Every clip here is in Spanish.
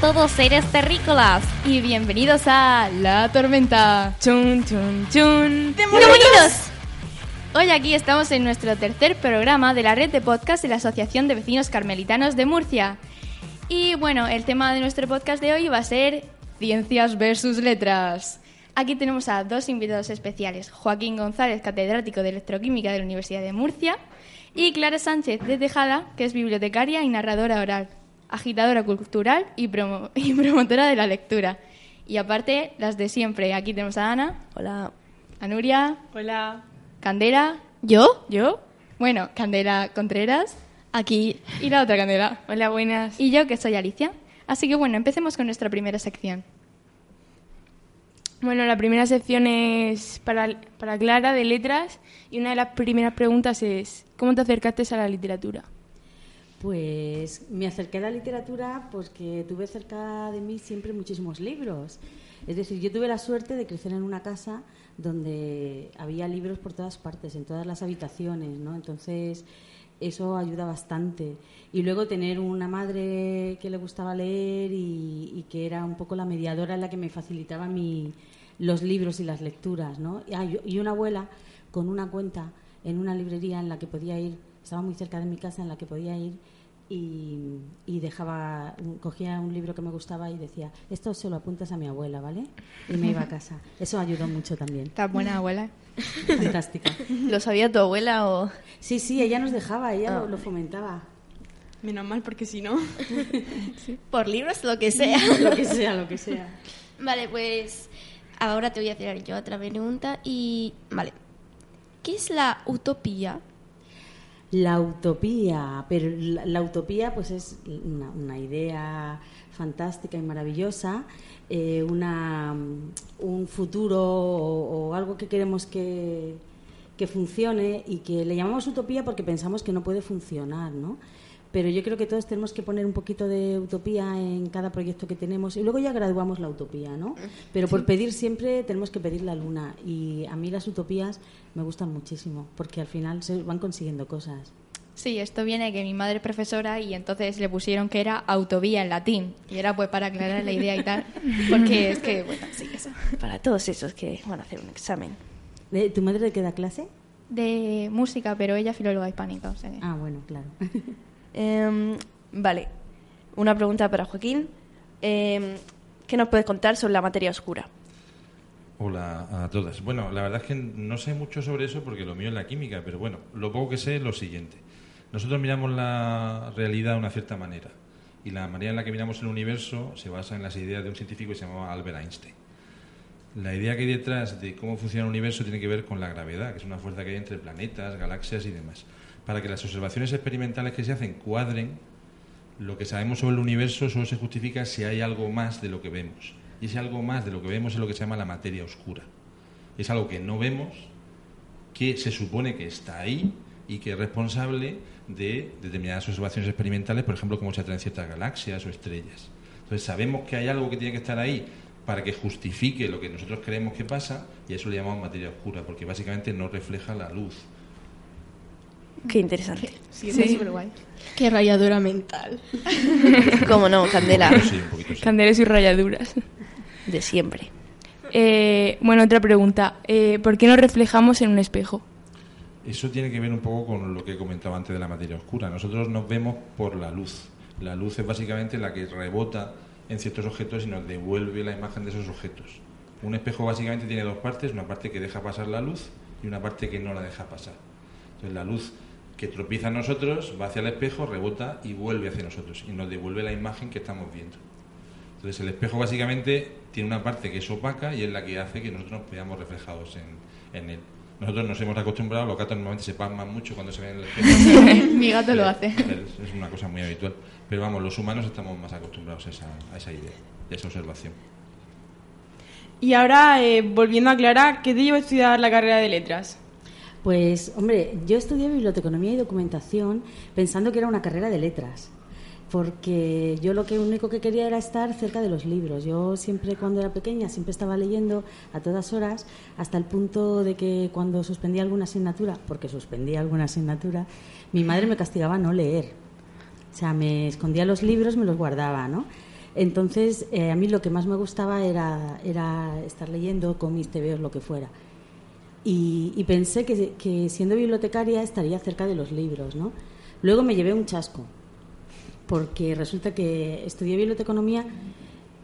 Todos seres terrícolas y bienvenidos a La Tormenta. Chun, chun, chun. ¡Demonios! Hoy aquí estamos en nuestro tercer programa de la red de podcast de la Asociación de Vecinos Carmelitanos de Murcia. Y bueno, el tema de nuestro podcast de hoy va a ser Ciencias versus Letras. Aquí tenemos a dos invitados especiales, Joaquín González, catedrático de Electroquímica de la Universidad de Murcia, y Clara Sánchez de Tejada, que es bibliotecaria y narradora oral, agitadora cultural y, promo- y promotora de la lectura. Y aparte, las de siempre. Aquí tenemos a Ana. Hola. A Nuria. Hola. Candela. ¿Yo? ¿Yo? Bueno, Candela Contreras. Aquí. Y la otra Candela. Hola, buenas. Y yo, que soy Alicia. Así que bueno, empecemos con nuestra primera sección. Bueno, la primera sección es para, para Clara, de letras, y una de las primeras preguntas es, ¿cómo te acercaste a la literatura? Pues me acerqué a la literatura porque tuve cerca de mí siempre muchísimos libros. Es decir, yo tuve la suerte de crecer en una casa donde había libros por todas partes, en todas las habitaciones, ¿no? Entonces, eso ayuda bastante. Y luego tener una madre que le gustaba leer y, que era un poco la mediadora en la que me facilitaba mi, los libros y las lecturas, ¿no? Ah, y una abuela con una cuenta en una librería en la que podía ir, estaba muy cerca de mi casa, en la que podía ir y, y dejaba, cogía un libro que me gustaba y decía, esto se lo apuntas a mi abuela, ¿vale? Y me iba a casa. Eso ayudó mucho también. Está buena abuela. Fantástica. ¿Lo sabía tu abuela o...? Sí, sí, ella nos dejaba, ella Ah. lo, lo fomentaba. Menos mal, porque si no... Por libros, lo que sea. Lo que sea, lo que sea. Vale, pues ahora te voy a hacer yo otra pregunta y... Vale. ¿Qué es la utopía? La utopía, pero la, utopía pues es una, idea fantástica y maravillosa, eh, una, un futuro o, o algo que queremos que, que funcione y que le llamamos utopía porque pensamos que no puede funcionar, ¿no? Pero yo creo que todos tenemos que poner un poquito de utopía en cada proyecto que tenemos y luego ya graduamos la utopía, ¿no? Pero por pedir siempre tenemos que pedir la luna y a mí las utopías me gustan muchísimo porque al final se van consiguiendo cosas. Sí, esto viene de que mi madre es profesora y entonces le pusieron que era autovía en latín. Y era pues para aclarar la idea y tal. Porque es que, bueno, sí, eso. Para todos esos que van a hacer un examen. ¿De- ¿Tu madre de qué da clase? De música, pero ella filóloga hispánica. O sea que- Ah, bueno, claro. Em, vale. Una pregunta para Joaquín. Em, ¿Qué nos puedes contar sobre la materia oscura? Hola a todas. Bueno, la verdad es que no sé mucho sobre eso porque lo mío es la química, pero bueno, lo poco que sé es lo siguiente. Nosotros miramos la realidad de una cierta manera y la manera en la que miramos el universo se basa en las ideas de un científico que se llamaba Albert Einstein. La idea que hay detrás de cómo funciona el universo tiene que ver con la gravedad, que es una fuerza que hay entre planetas, galaxias y demás. Para que las observaciones experimentales que se hacen cuadren, lo que sabemos sobre el universo solo se justifica si hay algo más de lo que vemos. Y ese algo más de lo que vemos es lo que se llama la materia oscura. Es algo que no vemos, que se supone que está ahí y que es responsable de determinadas observaciones experimentales, por ejemplo, cómo se atraen ciertas galaxias o estrellas. Entonces sabemos que hay algo que tiene que estar ahí para que justifique lo que nosotros creemos que pasa y a eso le llamamos materia oscura, porque básicamente no refleja la luz. Qué interesante. Sí, súper guay. Qué rayadura mental. ¿Cómo no, Candela? Sí, un poquito sí. Candelas y rayaduras. De siempre. Eh, bueno, otra pregunta. Eh, ¿Por qué nos reflejamos en un espejo? Eso tiene que ver un poco con lo que he comentado antes de la materia oscura. Nosotros nos vemos por la luz. La luz es básicamente la que rebota en ciertos objetos y nos devuelve la imagen de esos objetos. Un espejo básicamente tiene dos partes, una parte que deja pasar la luz y una parte que no la deja pasar. Entonces la luz que tropieza en nosotros va hacia el espejo, rebota y vuelve hacia nosotros y nos devuelve la imagen que estamos viendo. Entonces el espejo básicamente tiene una parte que es opaca y es la que hace que nosotros nos veamos reflejados en, en él. Nosotros nos hemos acostumbrado, los gatos normalmente se pasman mucho cuando se ven en el espejo. Mi gato lo hace. Es, una cosa muy habitual. Pero vamos, los humanos estamos más acostumbrados a esa, a esa idea, a esa observación. Y ahora, eh, volviendo a Clara, ¿qué te lleva a estudiar la carrera de letras? Pues, hombre, yo estudié biblioteconomía y documentación pensando que era una carrera de letras. Porque yo lo que único que quería era estar cerca de los libros. Yo siempre cuando era pequeña siempre estaba leyendo a todas horas hasta el punto de que cuando suspendía alguna asignatura, porque suspendía alguna asignatura, mi madre me castigaba no leer. O sea, me escondía los libros, me los guardaba, ¿no? Entonces, eh, a mí lo que más me gustaba era, era estar leyendo con mis tebeos, lo que fuera. Y, y pensé que, que siendo bibliotecaria estaría cerca de los libros, ¿no? Luego me llevé un chasco, porque resulta que estudié biblioteconomía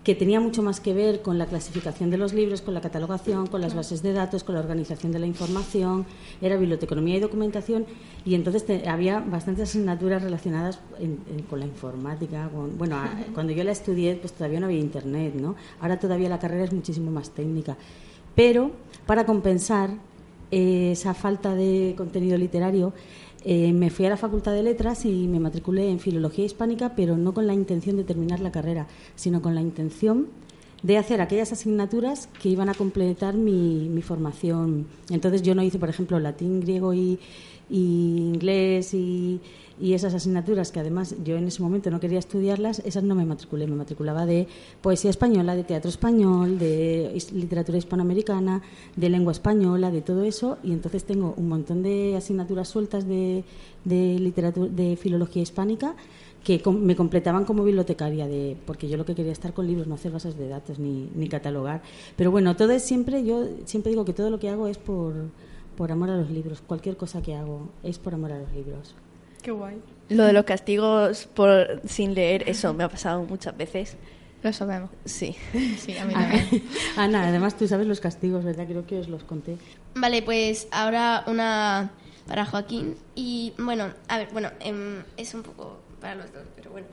que tenía mucho más que ver con la clasificación de los libros, con la catalogación, con las bases de datos, con la organización de la información, era biblioteconomía y documentación, y entonces te- había bastantes asignaturas relacionadas en- en- con la informática. con- bueno, a- cuando yo la estudié, pues todavía no había internet, ¿no? Ahora todavía la carrera es muchísimo más técnica. Pero para compensar esa falta de contenido literario, eh, me fui a la Facultad de Letras y me matriculé en Filología Hispánica, pero no con la intención de terminar la carrera, sino con la intención de hacer aquellas asignaturas que iban a completar mi, mi formación. Entonces yo no hice, por ejemplo, latín, griego y, y inglés y, y esas asignaturas que además yo en ese momento no quería estudiarlas, esas no me matriculé. Me matriculaba de poesía española, de teatro español, de literatura hispanoamericana, de lengua española, de todo eso. Y entonces tengo un montón de asignaturas sueltas de, de literatura, de filología hispánica que me completaban como bibliotecaria, de, porque yo lo que quería estar con libros, no hacer bases de datos ni, ni catalogar. Pero bueno, todo es siempre, yo siempre digo que todo lo que hago es por, por amor a los libros. Cualquier cosa que hago es por amor a los libros. Qué guay. Lo de los castigos por sin leer, eso me ha pasado muchas veces. Lo sabemos. Sí. Sí, a mí también. Ana, además tú sabes los castigos, ¿verdad? Creo que os los conté. Vale, pues ahora una para Joaquín. Y bueno, a ver, bueno, em, es un poco para los dos, pero bueno.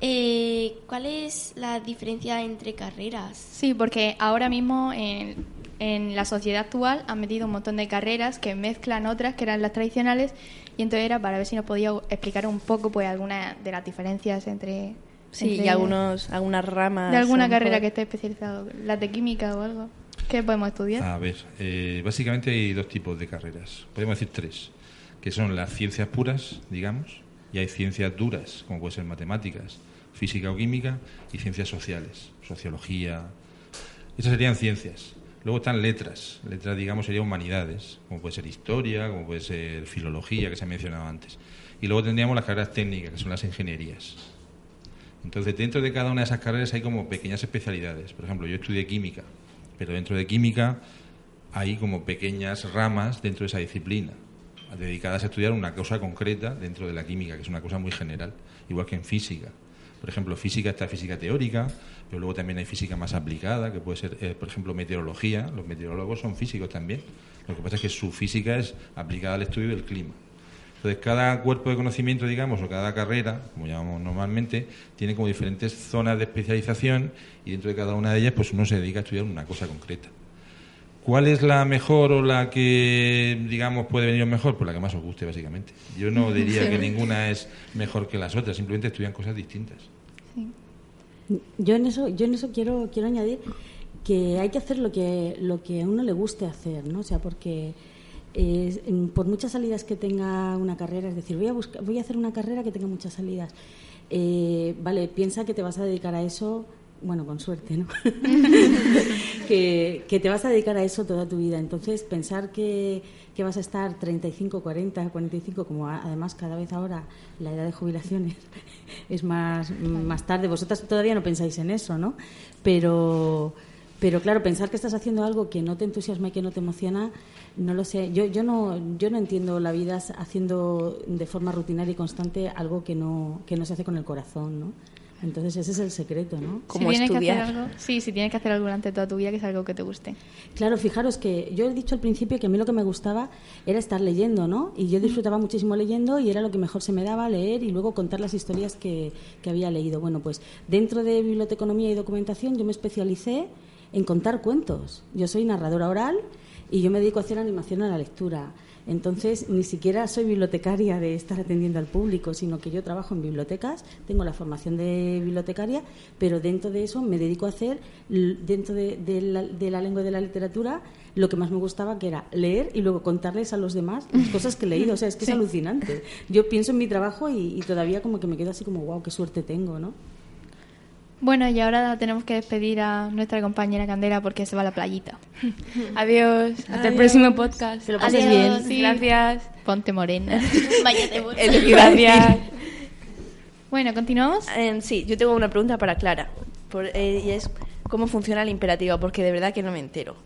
Eh, ¿Cuál es la diferencia entre carreras? Sí, porque ahora mismo en, en la sociedad actual han metido un montón de carreras que mezclan otras que eran las tradicionales y entonces era para ver si nos podía explicar un poco pues algunas de las diferencias entre... Sí, entre- y algunos, algunas ramas. De alguna carrera mejor. que esté especializado, las de química o algo. ¿Qué podemos estudiar? A ver, eh, básicamente hay dos tipos de carreras. Podemos decir tres, que son las ciencias puras, digamos, y hay ciencias duras, como pueden ser matemáticas, física o química, y ciencias sociales, sociología. Esas serían ciencias. Luego están letras. Letras, digamos, serían humanidades, como puede ser historia, como puede ser filología, que se ha mencionado antes. Y luego tendríamos las carreras técnicas, que son las ingenierías. Entonces, dentro de cada una de esas carreras hay como pequeñas especialidades. Por ejemplo, yo estudié química, pero dentro de química hay como pequeñas ramas dentro de esa disciplina, dedicadas a estudiar una cosa concreta dentro de la química, que es una cosa muy general, igual que en física. Por ejemplo, física está física teórica, pero luego también hay física más aplicada, que puede ser, eh, por ejemplo, meteorología. Los meteorólogos son físicos también. Lo que pasa es que su física es aplicada al estudio del clima. Entonces, cada cuerpo de conocimiento, digamos, o cada carrera, como llamamos normalmente, tiene como diferentes zonas de especialización y dentro de cada una de ellas, pues uno se dedica a estudiar una cosa concreta. ¿Cuál es la mejor o la que, digamos, puede venir mejor? Pues la que más os guste, básicamente. Yo no diría que ninguna es mejor que las otras, simplemente estudian cosas distintas. Yo en eso, yo en eso quiero, quiero añadir que hay que hacer lo que, lo que a uno le guste hacer, ¿no? O sea, porque eh, en- por muchas salidas que tenga una carrera, es decir, voy a, buscar, voy a hacer una carrera que tenga muchas salidas. Eh, vale, piensa que te vas a dedicar a eso, bueno, con suerte, ¿no? que, que te vas a dedicar a eso toda tu vida. Entonces, pensar que, que vas a estar 35, 40, 45, como además cada vez ahora la edad de jubilación es, es más, más tarde. Vosotras todavía no pensáis en eso, ¿no? Pero, pero claro, pensar que estás haciendo algo que no te entusiasma y que no te emociona, no lo sé. Yo, yo, no, yo no entiendo la vida haciendo de forma rutinaria y constante algo que no, que no se hace con el corazón, ¿no? Entonces ese es el secreto, ¿no? Como si tienes estudiar. Que hacer algo, sí, si tienes que hacer algo durante toda tu vida, que es algo que te guste. Claro, fijaros que yo he dicho al principio que a mí lo que me gustaba era estar leyendo, ¿no? Y yo disfrutaba muchísimo leyendo y era lo que mejor se me daba leer y luego contar las historias que, que había leído. Bueno, pues dentro de biblioteconomía y documentación yo me especialicé en contar cuentos. Yo soy narradora oral y yo me dedico a hacer animación a la lectura. Entonces, ni siquiera soy bibliotecaria de estar atendiendo al público, sino que yo trabajo en bibliotecas, tengo la formación de bibliotecaria, pero dentro de eso me dedico a hacer, dentro de, de la, de la lengua y de la literatura, lo que más me gustaba, que era leer y luego contarles a los demás las cosas que he leído. O sea, es que es alucinante. Yo pienso en mi trabajo y, y todavía como que me quedo así como, wow, qué suerte tengo, ¿no? Bueno, y ahora tenemos que despedir a nuestra compañera Candela porque se va a la playita. Adiós. Hasta el Adiós. próximo podcast. Que lo pases Adiós. bien. Sí. Gracias. Ponte morena. Decir. Gracias. bueno, continuamos. Em, sí, yo tengo una pregunta para Clara. Por- eh, y es cómo funciona el imperativo, porque de verdad que no me entero.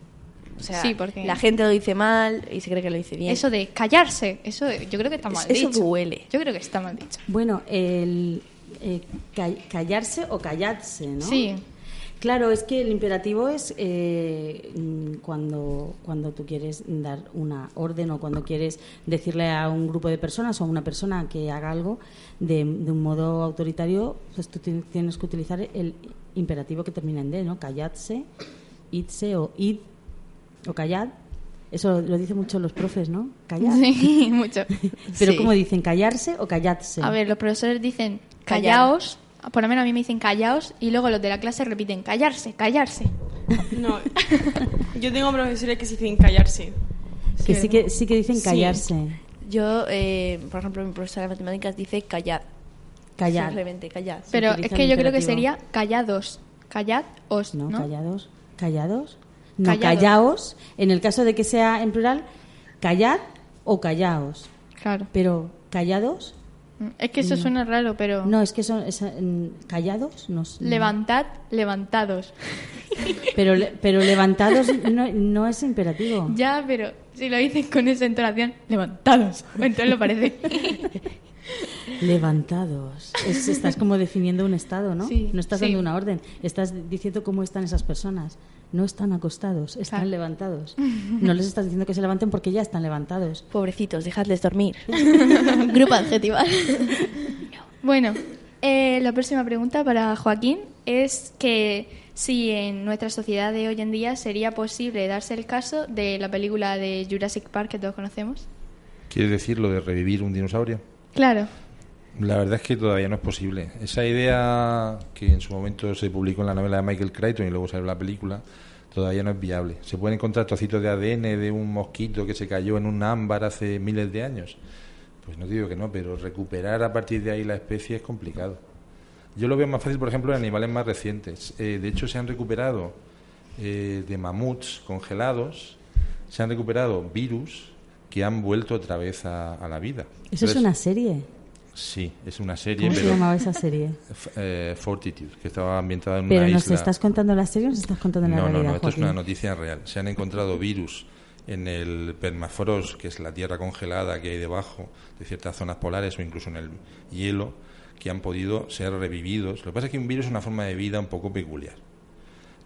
O sea, Sí, porque- la gente lo dice mal y se cree que lo dice bien. Eso de callarse, eso yo creo que está mal Eso dicho. duele. Yo creo que está mal dicho. Bueno, el eh, ca- callarse o callarse, ¿no? Sí. Claro, es que el imperativo es eh, cuando, cuando tú quieres dar una orden o cuando quieres decirle a un grupo de personas o a una persona que haga algo de, de un modo autoritario, pues tú tien- tienes que utilizar el imperativo que termina en D, ¿no? Calladse, idse o id o callad. Eso lo dicen mucho los profes, ¿no? Callad. Sí, mucho. Pero Sí. ¿cómo dicen? ¿Callarse o calladse? A ver, los profesores dicen Callar. callaos, por lo menos a mí me dicen callaos, y luego los de la clase repiten callarse, callarse. No. Yo tengo profesores que se dicen callarse. que sí que, sí que dicen Sí. callarse. Yo, eh, por ejemplo, mi profesora de matemáticas dice callad. Callar. Simplemente callad. Pero es que yo creo que sería callados, callados, No, ¿no? callados. ¿Callados? No, Callados. callaos. En el caso de que sea en plural, callad o callaos. Claro. Pero callados, Es que eso suena raro, pero no, es que son es, mm, callados, no, levantad, levantados. Pero, pero levantados no, no es imperativo. Ya, pero si lo dices con esa entonación, levantados. Entonces lo parece. Levantados. Es- estás como definiendo un estado, ¿no? Sí, no estás sí. dando una orden. Estás diciendo cómo están esas personas. No están acostados, están Claro. levantados. No les estás diciendo que se levanten porque ya están levantados. Pobrecitos, dejadles dormir. Grupo adjetival. Bueno, eh, la próxima pregunta para Joaquín es que si en nuestra sociedad de hoy en día sería posible darse el caso de la película de Jurassic Park que todos conocemos. ¿Quieres decir lo de revivir un dinosaurio? Claro. La verdad es que todavía no es posible. Esa idea que en su momento se publicó en la novela de Michael Crichton y luego salió la película, todavía no es viable. Se pueden encontrar trocitos de ADN de un mosquito que se cayó en un ámbar hace miles de años. Pues no digo que no, pero recuperar a partir de ahí la especie es complicado. Yo lo veo más fácil, por ejemplo, en animales más recientes. Eh, de hecho, se han recuperado eh, de mamuts congelados, se han recuperado virus que han vuelto otra vez a, a la vida. Eso es una serie. Sí, es una serie, ¿Cómo se pero llamaba esa serie? Eh, Fortitude, que estaba ambientada en Pero una ¿nos isla. estás contando la serie o nos estás contando la no, no, realidad, no, esto es una noticia real. Se han encontrado virus en el permafrost, que es la tierra congelada que hay debajo de ciertas zonas polares o incluso en el hielo, que han podido ser revividos. Lo que pasa es que un virus es una forma de vida un poco peculiar,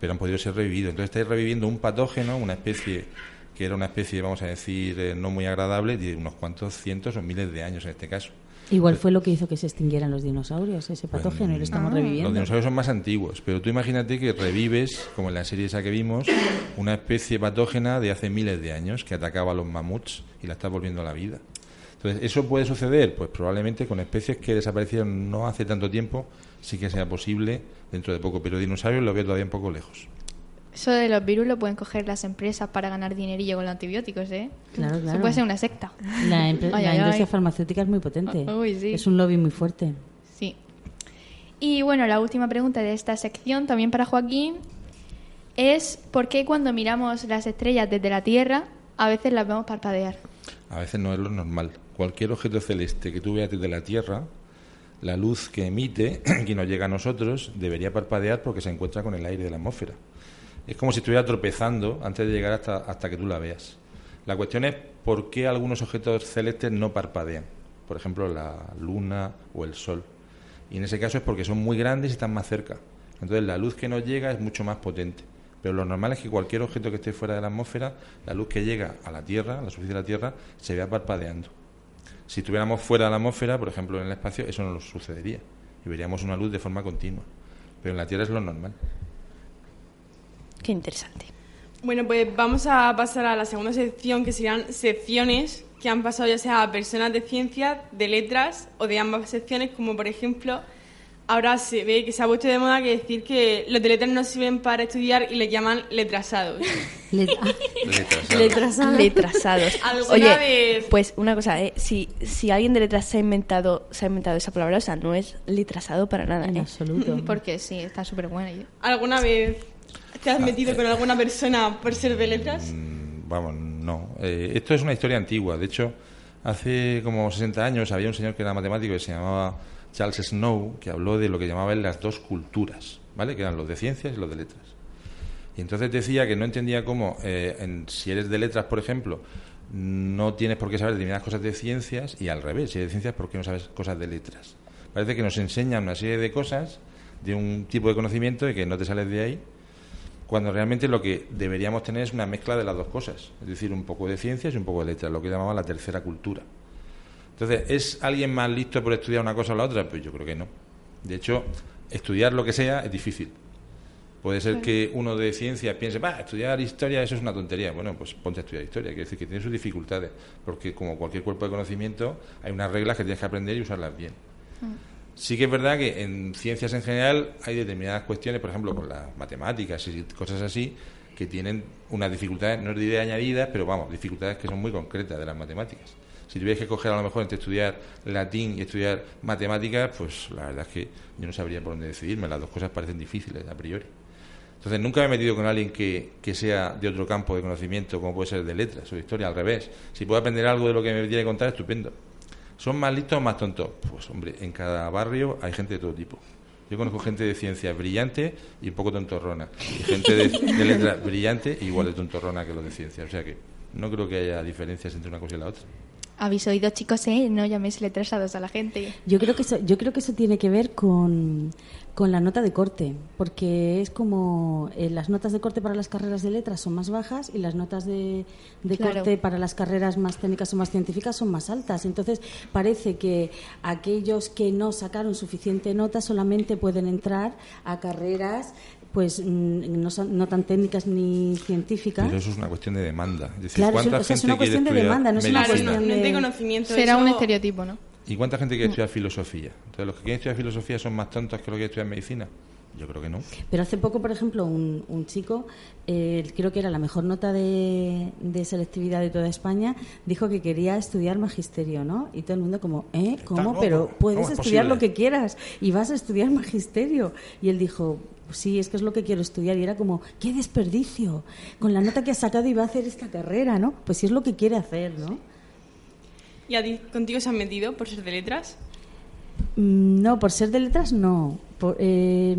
pero han podido ser revividos. Entonces estáis reviviendo un patógeno, una especie que era una especie, vamos a decir, eh, no muy agradable, de unos cuantos cientos o miles de años en este caso. Igual fue lo que hizo que se extinguieran los dinosaurios, ese patógeno, y lo estamos Los reviviendo. dinosaurios son más antiguos, pero tú imagínate que revives, como en la serie esa que vimos, una especie patógena de hace miles de años que atacaba a los mamuts y la está volviendo a la vida. Entonces, ¿eso puede suceder? Pues probablemente con especies que desaparecieron no hace tanto tiempo, sí que sea posible dentro de poco, pero dinosaurios lo veo todavía un poco lejos. Eso de los virus lo pueden coger las empresas para ganar dinerillo con los antibióticos, ¿eh? Claro, Eso claro. puede ser una secta. La, empre- Ay, la ay, industria ay. farmacéutica es muy potente. Uy, sí. Es un lobby muy fuerte. Sí. Y bueno, la última pregunta de esta sección, también para Joaquín, es ¿por qué cuando miramos las estrellas desde la Tierra a veces las vemos parpadear? A veces no es lo normal. Cualquier objeto celeste que tú veas desde la Tierra, la luz que emite, que nos llega a nosotros, debería parpadear porque se encuentra con el aire de la atmósfera. Es como si estuviera tropezando antes de llegar hasta, hasta que tú la veas. La cuestión es por qué algunos objetos celestes no parpadean. Por ejemplo, la luna o el sol. Y en ese caso es porque son muy grandes y están más cerca. Entonces la luz que nos llega es mucho más potente. Pero lo normal es que cualquier objeto que esté fuera de la atmósfera, la luz que llega a la Tierra, a la superficie de la Tierra, se vea parpadeando. Si estuviéramos fuera de la atmósfera, por ejemplo en el espacio, eso no nos sucedería. Y veríamos una luz de forma continua. Pero en la Tierra es lo normal. Qué interesante. Bueno, pues vamos a pasar a la segunda sección, que serían secciones que han pasado ya sea a personas de ciencias, de letras o de ambas secciones, como por ejemplo, ahora se ve que se ha puesto de moda que decir que los de letras no sirven para estudiar y les llaman letrasados. Le- ah, Letras, ¿sabes? letrasado. Letrasados. ¿Alguna Oye, vez- pues una cosa, ¿eh? si, si alguien de letras se ha inventado se ha inventado esa palabra, o sea, no es letrasado para nada. En ¿eh? absoluto. Porque sí, está súper buena. ¿Alguna vez te has metido con alguna persona por ser de letras? Mm, Vamos, no. Eh, esto es una historia antigua. De hecho, hace como 60 años había un señor que era matemático que se llamaba Charles Snow, que habló de lo que llamaba él las dos culturas. ¿vale? Que eran los de ciencias y los de letras. Y entonces decía que no entendía cómo, eh, en- si eres de letras, por ejemplo, no tienes por qué saber determinadas cosas de ciencias y al revés, si eres de ciencias, ¿por qué no sabes cosas de letras? Parece que nos enseñan una serie de cosas de un tipo de conocimiento y que no te sales de ahí, cuando realmente lo que deberíamos tener es una mezcla de las dos cosas, es decir, un poco de ciencias y un poco de letras, lo que llamamos la tercera cultura. Entonces, ¿es alguien más listo por estudiar una cosa o la otra? Pues yo creo que no. De hecho, estudiar lo que sea es difícil. Puede ser que uno de ciencias piense, va, estudiar historia eso es una tontería. Bueno, pues ponte a estudiar historia. Quiere decir que tiene sus dificultades, porque como cualquier cuerpo de conocimiento, hay unas reglas que tienes que aprender y usarlas bien. Sí que es verdad que en ciencias en general hay determinadas cuestiones, por ejemplo, con las matemáticas y cosas así, que tienen unas dificultades, no idea añadidas, pero vamos, dificultades que son muy concretas de las matemáticas. Si tuvieras que coger a lo mejor entre estudiar latín y estudiar matemáticas, pues la verdad es que yo no sabría por dónde decidirme. Las dos cosas parecen difíciles a priori. Entonces nunca me he metido con alguien que, que sea de otro campo de conocimiento, como puede ser de letras o de historia, al revés. Si puedo aprender algo de lo que me tiene que contar, estupendo. ¿Son más listos o más tontos? Pues hombre, en cada barrio hay gente de todo tipo. Yo conozco gente de ciencias brillante y un poco tontorrona. Y gente de, de letras brillante y igual de tontorrona que los de ciencias. O sea que no creo que haya diferencias entre una cosa y la otra. Habéis oído, chicos, ¿eh? No llaméis letrasados a la gente. Yo creo que eso, yo creo que eso tiene que ver con, con la nota de corte, porque es como eh, las notas de corte para las carreras de letras son más bajas y las notas de, de Claro. corte para las carreras más técnicas o más científicas son más altas. Entonces parece que aquellos que no sacaron suficiente nota solamente pueden entrar a carreras pues mm, no, son- no tan técnicas ni científicas. Pero eso es una cuestión de demanda. Es decir, Claro, ¿cuánta eso- o sea, es una cuestión de demanda, no es una cuestión de de- conocimiento. Será eso- un estereotipo, ¿no? ¿Y cuánta gente quiere estudiar filosofía? Entonces, ¿los que quieren estudiar filosofía son más tontos que los que estudiar medicina? Yo creo que no. Pero hace poco, por ejemplo, un, un chico, eh, creo que era la mejor nota de, de selectividad de toda España, dijo que quería estudiar magisterio, ¿no? Y todo el mundo como, ¿eh? ¿Cómo? Pero puedes ¿Cómo es estudiar lo que quieras y vas a estudiar magisterio. Y él dijo, sí, es que es lo que quiero estudiar. Y era como, qué desperdicio. Con la nota que has sacado iba a hacer esta carrera, ¿no? Pues sí es lo que quiere hacer, ¿no? ¿Y a ti, contigo se han metido por ser de letras? Mm, No, por ser de letras no. Por, eh,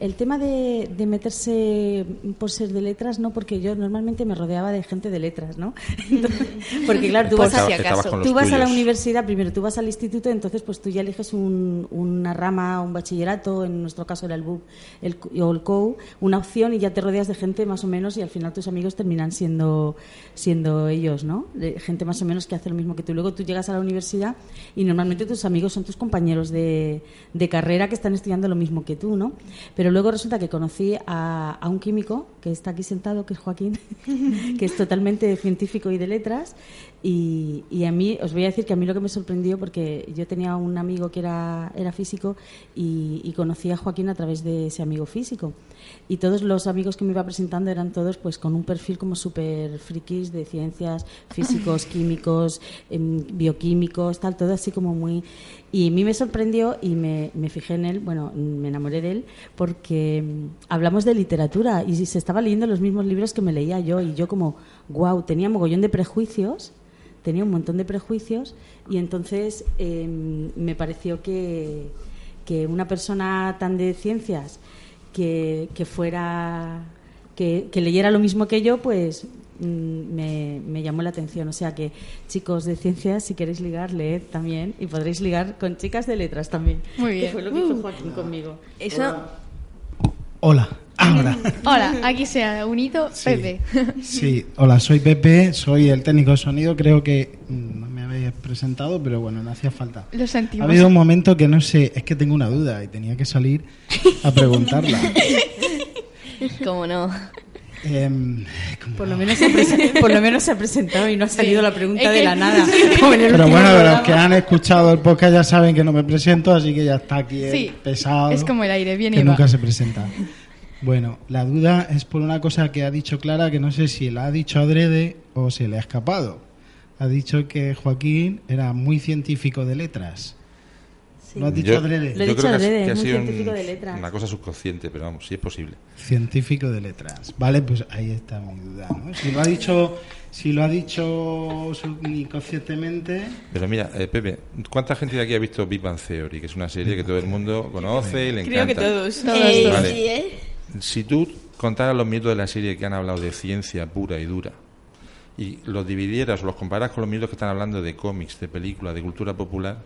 el, tema de, de meterse por ser de letras no, porque yo normalmente me rodeaba de gente de letras, ¿no? Entonces, porque claro, tú Por vas, a, tú vas a la universidad, primero tú vas al instituto, entonces pues tú ya eliges un- una rama, un bachillerato, en nuestro caso era el BUP el, o el COU, una opción y ya te rodeas de gente más o menos y al final tus amigos terminan siendo, siendo ellos, ¿no? De gente más o menos que hace lo mismo que tú. Luego tú llegas a la universidad y normalmente tus amigos son tus compañeros de, de carrera que están estudiando lo mismo que tú, ¿no? Pero luego resulta que conocí a, a un químico que está aquí sentado, que es Joaquín, que es totalmente científico y de letras. Y, y a mí, os voy a decir que a mí lo que me sorprendió, porque yo tenía un amigo que era, era físico y, y conocí a Joaquín a través de ese amigo físico. Y todos los amigos que me iba presentando eran todos pues con un perfil como súper frikis de ciencias, físicos, químicos, em, bioquímicos, tal, todo así como muy... Y a mí me sorprendió y me, me fijé en él, bueno, me enamoré de él porque mm, hablamos de literatura y se estaba leyendo los mismos libros que me leía yo y yo como, wow, tenía mogollón de prejuicios, tenía un montón de prejuicios y entonces em, me pareció que, que una persona tan de ciencias que, que fuera que, que leyera lo mismo que yo, pues me, me llamó la atención. O sea que, chicos de ciencias, si queréis ligar, leed también y podréis ligar con chicas de letras también. Muy Que bien. fue lo que hizo Joaquín conmigo. Eso, Hola, ahora. Hola, aquí se ha unido Sí. Pepe. Sí, hola, soy Pepe, soy el técnico de sonido. Creo que mm, no me habéis presentado, pero bueno, no hacía falta. Lo Ha sentimos. habido un momento que no sé, es que tengo una duda y tenía que salir a preguntarla. cómo no. Em. Por lo, menos se ha presen- por lo menos se ha presentado y no ha salido la pregunta Es que- de la nada. Pero bueno, de los que han escuchado el podcast ya saben que no me presento, así que ya está aquí el Sí, pesado. es como el aire, viene que y va. nunca se presenta. Bueno, la duda es por una cosa que ha dicho Clara, que no sé si la ha dicho adrede o se le ha escapado. Ha dicho que Joaquín era muy científico de letras. ¿Lo has dicho Yo, adrede? Lo he yo dicho creo que ha- adrede, que ha es un sido científico de letras. una cosa subconsciente, pero vamos, sí es posible. Científico de letras. Vale, pues ahí está mi duda, ¿no? Si lo ha dicho, si lo ha dicho inconscientemente, Pero mira, eh, Pepe, ¿cuánta gente de aquí ha visto Big Bang Theory? Que es una serie que todo el mundo conoce y le Creo que encanta. todos. Eh, Vale. sí, ¿eh? Si tú contaras los minutos de la serie que han hablado de ciencia pura y dura y los dividieras o los comparas con los minutos que están hablando de cómics, de películas, de cultura popular,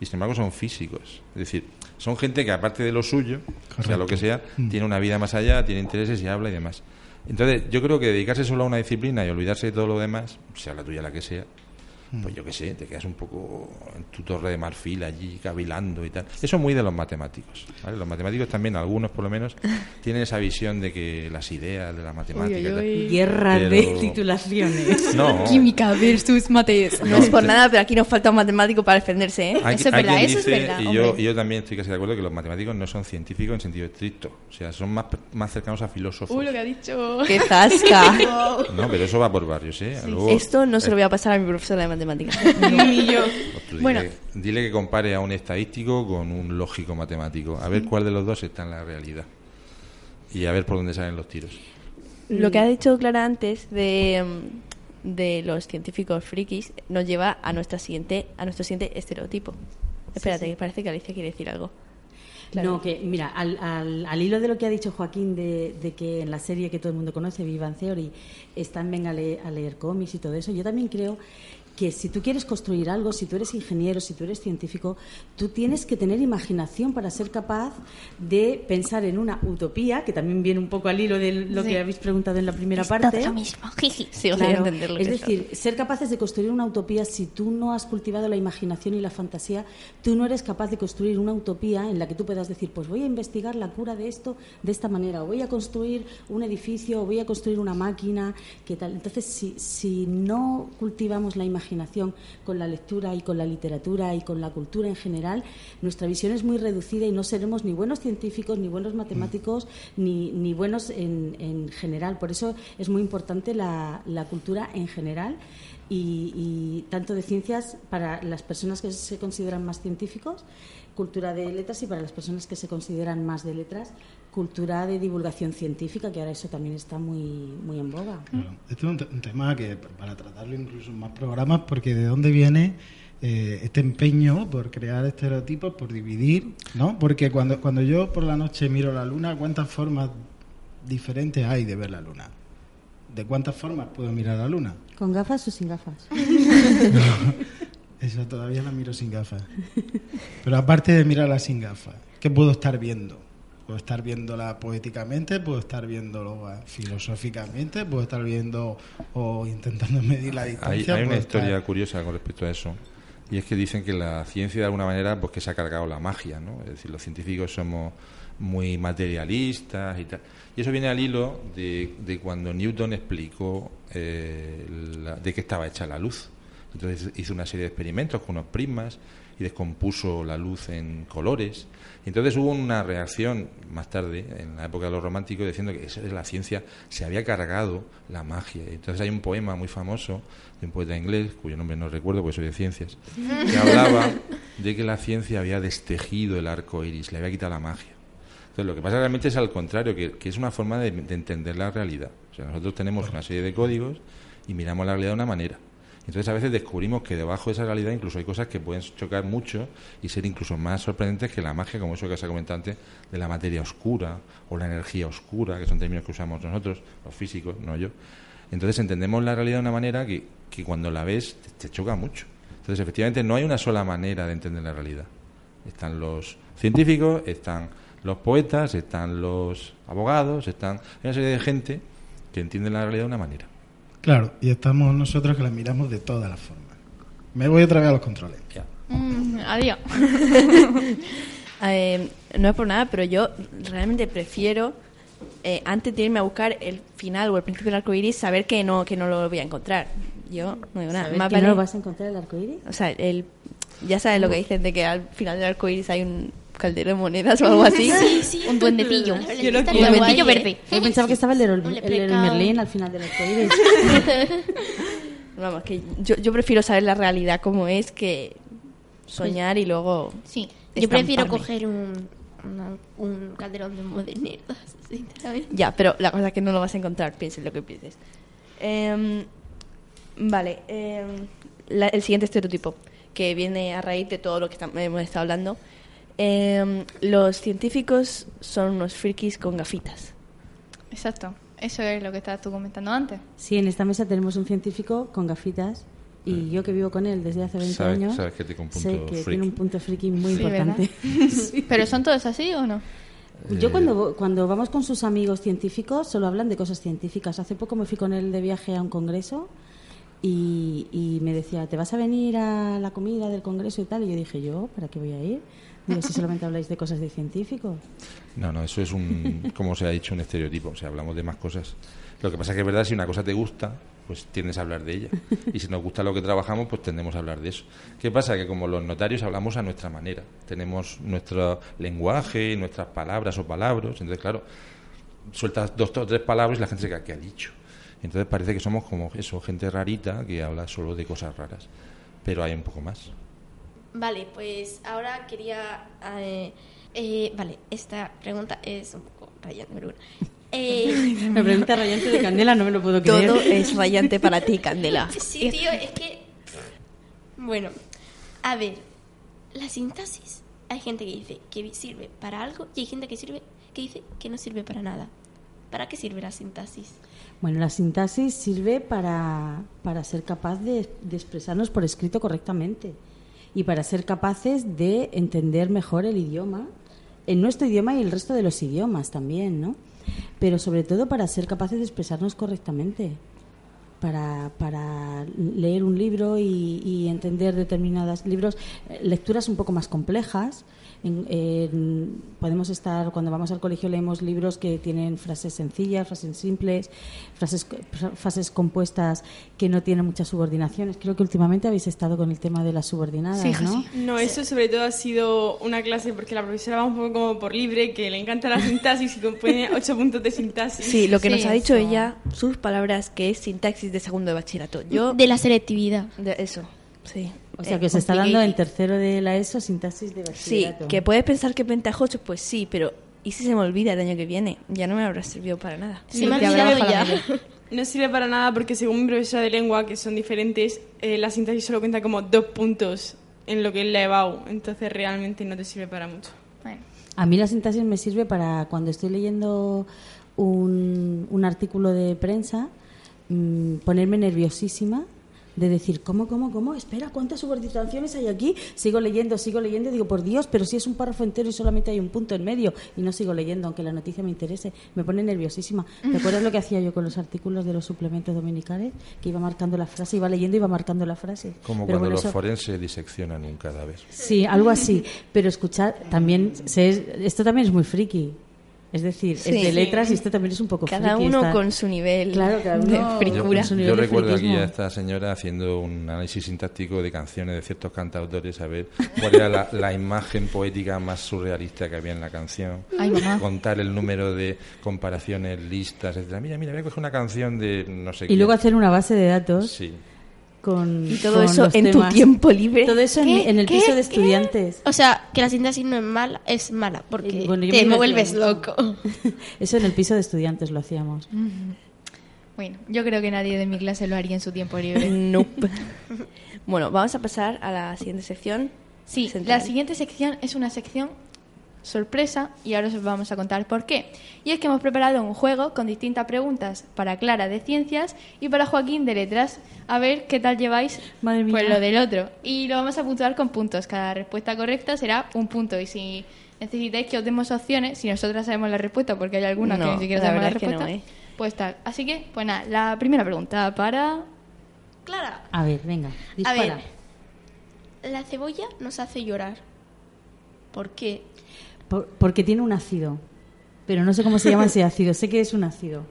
y sin embargo son físicos. Es decir, son gente que aparte de lo suyo, sea lo que sea, tiene una vida más allá, tiene intereses y habla y demás. Entonces, yo creo que dedicarse solo a una disciplina y olvidarse de todo lo demás, sea la tuya la que sea, pues yo qué sé, te quedas un poco en tu torre de marfil allí, cavilando y tal. Eso es muy de los matemáticos. ¿vale? Los matemáticos también, algunos por lo menos, tienen esa visión de que las ideas de la matemática... y tal. Guerra Pero- de titulaciones. No, Química versus mates. No es por nada, pero aquí nos falta un matemático para defenderse, ¿eh? Hay, Eso es verdad, eso es dice, verdad, y yo, yo también estoy casi de acuerdo que los matemáticos no son científicos en sentido estricto. O sea, son más, más cercanos a filósofos. Uy, lo que ha dicho. ¡Qué zasca! No, pero eso va por barrios, ¿eh? Luego, Esto no se lo voy a pasar a mi profesora de matemáticas. Ni yo. dile, Bueno. dile que compare a un estadístico con un lógico matemático. A ver cuál de los dos está en la realidad. Y a ver por dónde salen los tiros. Lo que ha dicho Clara antes de, mm, de los científicos frikis nos lleva a nuestra siguiente a nuestro siguiente estereotipo. Espérate, que parece que Alicia quiere decir algo. Claro. No, que mira, al, al, al hilo de lo que ha dicho Joaquín de, de que en la serie que todo el mundo conoce, Bang Theory, están venga a leer, a leer cómics y todo eso, yo también creo que si tú quieres construir algo, si tú eres ingeniero, si tú eres científico, tú tienes que tener imaginación para ser capaz de pensar en una utopía, que también viene un poco al hilo de lo Sí. que habéis preguntado en la primera Es parte. lo mismo. Sigo Claro, sin entender lo es decir, ser capaces de construir una utopía, si tú no has cultivado la imaginación y la fantasía, tú no eres capaz de construir una utopía en la que tú puedas decir, pues voy a investigar la cura de esto de esta manera, o voy a construir un edificio, o voy a construir una máquina, ¿qué tal? Entonces, si, si no cultivamos la imaginación con la lectura y con la literatura y con la cultura en general, nuestra visión es muy reducida y no seremos ni buenos científicos, ni buenos matemáticos, ni, ni buenos en, en general. Por eso es muy importante la, la cultura en general y, y tanto de ciencias para las personas que se consideran más científicos, cultura de letras y para las personas que se consideran más de letras, cultura de divulgación científica, que ahora eso también está muy, muy en boga. Claro. Este es un, te- un tema que para tratarlo incluso en más programas, porque de dónde viene eh, este empeño por crear estereotipos, por dividir, ¿no? Porque cuando, cuando yo por la noche miro la luna, ¿cuántas formas diferentes hay de ver la luna? ¿De cuántas formas puedo mirar la luna? ¿Con gafas o sin gafas? Eso todavía la miro sin gafas. Pero aparte de mirarla sin gafas, ¿qué puedo estar viendo? Puedo estar viéndola poéticamente, puedo estar viéndolo filosóficamente, puedo estar viendo o intentando medir la distancia. hay una historia estar- curiosa con respecto a eso. Y es que dicen que la ciencia de alguna manera pues que se ha cargado la magia, ¿no? Es decir, los científicos somos muy materialistas y tal. Y eso viene al hilo de, de cuando Newton explicó eh, la- de qué estaba hecha la luz. Entonces hizo una serie de experimentos con unos prismas y descompuso la luz en colores. Y entonces hubo una reacción más tarde, en la época de los románticos, diciendo que eso de la ciencia se había cargado la magia. Y entonces hay un poema muy famoso de un poeta inglés, cuyo nombre no recuerdo porque soy de ciencias, que hablaba de que la ciencia había destejido el arco iris, le había quitado la magia. Entonces, lo que pasa realmente es al contrario, que, que es una forma de, de entender la realidad. O sea, nosotros tenemos una serie de códigos y miramos la realidad de una manera. Entonces, a veces descubrimos que debajo de esa realidad incluso hay cosas que pueden chocar mucho y ser incluso más sorprendentes que la magia, como eso que se ha comentado antes, de la materia oscura o la energía oscura, que son términos que usamos nosotros, los físicos, no yo. Entonces, entendemos la realidad de una manera que, que cuando la ves te, te choca mucho. Entonces, efectivamente, no hay una sola manera de entender la realidad. Están los científicos, están los poetas, están los abogados, están una serie de gente que entiende la realidad de una manera. Claro, y estamos nosotros que la miramos de todas las formas. Me voy otra vez a los controles. Mm, adiós. Eh, no es por nada, pero yo realmente prefiero, eh, antes de irme a buscar el final o el principio del arco iris, saber que no, que no lo voy a encontrar. Yo no digo nada. ¿Sabes Más que vale- no vas a encontrar el arco iris? O sea, el, ya sabes lo que dicen de que al final del arco iris hay un caldero de monedas o algo así. Sí, sí. Un duendecillo. Yo lo Está quiero. Un duendecillo ¿eh? verde. Yo pensaba que estaba el. Merlin al final del arco iris. Vamos, que yo, yo prefiero saber la realidad como es que soñar y luego... Sí. Yo prefiero coger un, una- un calderón de moderneras, sinceramente. Ya, pero la cosa es que no lo vas a encontrar, pienses lo que pienses. Em, vale, em, la- el siguiente estereotipo, que viene a raíz de todo lo que hemos estado hablando. Em, los científicos son unos frikis con gafitas. Exacto. Eso es lo que estabas tú comentando antes. Sí, en esta mesa tenemos un científico con gafitas y yo que vivo con él desde hace 20 Sabes- años sabes que tiene un sé punto que friki. tiene un punto friki muy Sí, importante. ¿Pero son todos así o no? Yo cuando, cuando vamos con sus amigos científicos solo hablan de cosas científicas. Hace poco me fui con él de viaje a un congreso y, y me decía, ¿te vas a venir a la comida del congreso y tal? Y yo dije, ¿yo? ¿Para qué voy a ir? Digo, si solamente habláis de cosas de científicos. No, no, eso es un, como se ha dicho, un estereotipo. O sea, hablamos de más cosas. Lo que pasa es que es verdad, si una cosa te gusta, pues tiendes a hablar de ella. Y si nos gusta lo que trabajamos, pues tendemos a hablar de eso. ¿Qué pasa? Que como los notarios hablamos a nuestra manera. Tenemos nuestro lenguaje, nuestras palabras o palabras. Entonces, claro, sueltas dos o tres palabras y la gente se queda, ¿qué ha dicho? Entonces parece que somos como eso, gente rarita que habla solo de cosas raras. Pero hay un poco más. Vale, pues ahora quería... eh, eh, vale, esta pregunta es un poco rayante, pero bueno. Eh, Me pregunta rayante de candela, no me lo puedo creer. Todo es rayante para ti, Candela. sí, tío, es que... Bueno, a ver, la sintaxis. Hay gente que dice que sirve para algo y hay gente que sirve que dice que no sirve para nada. ¿Para qué sirve la sintaxis? Bueno, la sintaxis sirve para, para ser capaz de, de expresarnos por escrito correctamente y para ser capaces de entender mejor el idioma, en nuestro idioma y el resto de los idiomas también, ¿no? Pero sobre todo para ser capaces de expresarnos correctamente, para, para leer un libro y, y entender determinadas libros, eh, lecturas un poco más complejas. En- en- podemos estar, cuando vamos al colegio leemos libros que tienen frases sencillas, frases simples, frases, frases compuestas que no tienen muchas subordinaciones. Creo que últimamente habéis estado con el tema de las subordinadas, Sí, ¿no? sí. No, eso sobre todo ha sido una clase porque la profesora va un poco como por libre, que le encanta la sintaxis y compone ocho puntos de sintaxis. Sí, lo que Sí, nos ha dicho eso. ella, sus palabras, que es sintaxis de segundo de bachillerato. Yo, De la selectividad. de eso, sí. O sea, Eh, que os está dando en tercero de la ESO sintaxis de Sí, bachillerato. que puedes pensar que es ventajoso, pues sí, pero ¿y si se me olvida el año que viene? Ya no me habrá servido para nada. Se me te habrá ya. No sirve para nada porque según mi profesora de lengua, que son diferentes, eh, la sintaxis solo cuenta como dos puntos en lo que es la EBAU. Entonces realmente no te sirve para mucho. Bueno, A mí la sintaxis me sirve para cuando estoy leyendo un, un artículo de prensa, mm, ponerme nerviosísima de decir, ¿cómo, cómo, cómo? Espera, ¿cuántas subordinaciones hay aquí? Sigo leyendo, sigo leyendo, y digo, por Dios, pero si es un párrafo entero y solamente hay un punto en medio, y no sigo leyendo, aunque la noticia me interese, me pone nerviosísima. ¿Te acuerdas lo que hacía yo con los artículos de los suplementos dominicales? Que iba marcando la frase, iba leyendo iba marcando la frase. Como Pero cuando bueno, los eso- forenses diseccionan un cadáver. Sí, algo así. Pero escuchar, también, se- esto también es muy friki. Es decir, Sí. es de letras y esto también es un poco Cada friki. uno está- con su nivel Claro, cada uno de con fricura. su Yo, nivel de recuerdo aquí a esta señora haciendo un análisis sintáctico de canciones de ciertos cantautores a ver cuál era la, la imagen poética más surrealista que había en la canción. Ay, mamá. Contar el número de comparaciones, listas, etcétera. Mira, mira, voy a coger una canción de no sé Y luego hacer una base de datos Sí. Con. Y todo con eso los en tu tiempo libre. Todo eso en, el ¿Qué? piso de ¿Qué? estudiantes. O sea, que la sintaxis no es mala, es mala, porque Eh, bueno, te me vuelves loco. Eso en el piso de estudiantes lo hacíamos. bueno, yo creo que nadie de mi clase lo haría en su tiempo libre. Nope. bueno, vamos a pasar a la siguiente sección. Sí, Central. la siguiente sección es una sección sorpresa y ahora os vamos a contar por qué. Y es que hemos preparado un juego con distintas preguntas para Clara de ciencias y para Joaquín de letras. A ver qué tal lleváis Madre mía. pues lo del otro. Y lo vamos a puntuar con puntos. Cada respuesta correcta será un punto. Y si necesitáis que os demos opciones, si nosotras sabemos la respuesta, porque hay algunas que ni siquiera la sabemos la respuesta, no, ¿eh? pues tal. Así que, pues nada, la primera pregunta para... Clara, A ver, venga, a dispara. ver, la cebolla nos hace llorar. ¿Por qué? Por- porque tiene un ácido. Pero no sé cómo se llama ese ácido. Sé que es un ácido.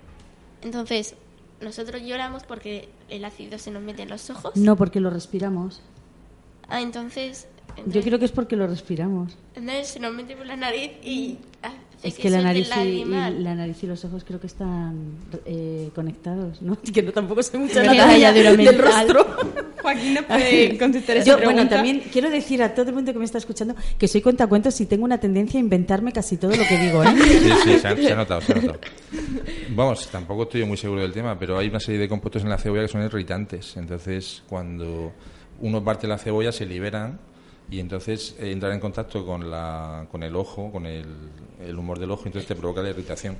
Entonces, nosotros lloramos porque el ácido se nos mete en los ojos. No, porque lo respiramos. Ah, entonces, Yo creo que es porque lo respiramos. entonces se nos mete por la nariz y hace Es que, que la nariz, y, la nariz y los ojos creo que están eh, conectados, ¿no? Que no tampoco sé mucho nada rayadura del rostro. Joaquín puede contestar esa Yo, pregunta. bueno, también quiero decir a todo el mundo que me está escuchando que soy cuentacuentos y tengo una tendencia a inventarme casi todo lo que digo, ¿eh? Sí, sí, se ha, se ha notado, se ha notado. Vamos, tampoco estoy muy seguro del tema, pero hay una serie de compuestos en la cebolla que son irritantes. Entonces, cuando uno parte la cebolla, se liberan y entonces eh, entran en contacto con, la, con el ojo, con el, el humor del ojo, entonces te provoca la irritación.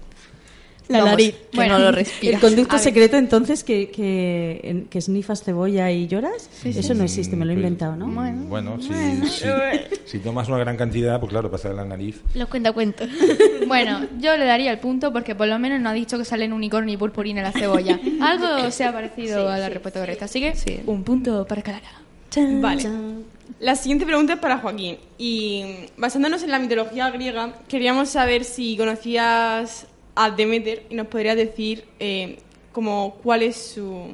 La Vamos, nariz. que Bueno, no lo El respira. conducto secreto, entonces, que, que, que snifas cebolla y lloras, eso no existe, me lo he Pues, inventado, ¿no? mm, Bueno, si, si, si tomas una gran cantidad, pues claro, pasa de la nariz. Los cuentacuentos. Bueno, yo le daría el punto porque por lo menos no ha dicho que salen unicornio y purpurina en la cebolla. Algo se ha parecido a la respuesta correcta. Así que Sí. un punto para Clara. Vale. La siguiente pregunta es para Joaquín. Y basándonos en la mitología griega, queríamos saber si conocías a Demeter y nos podrías decir eh, como cuál es su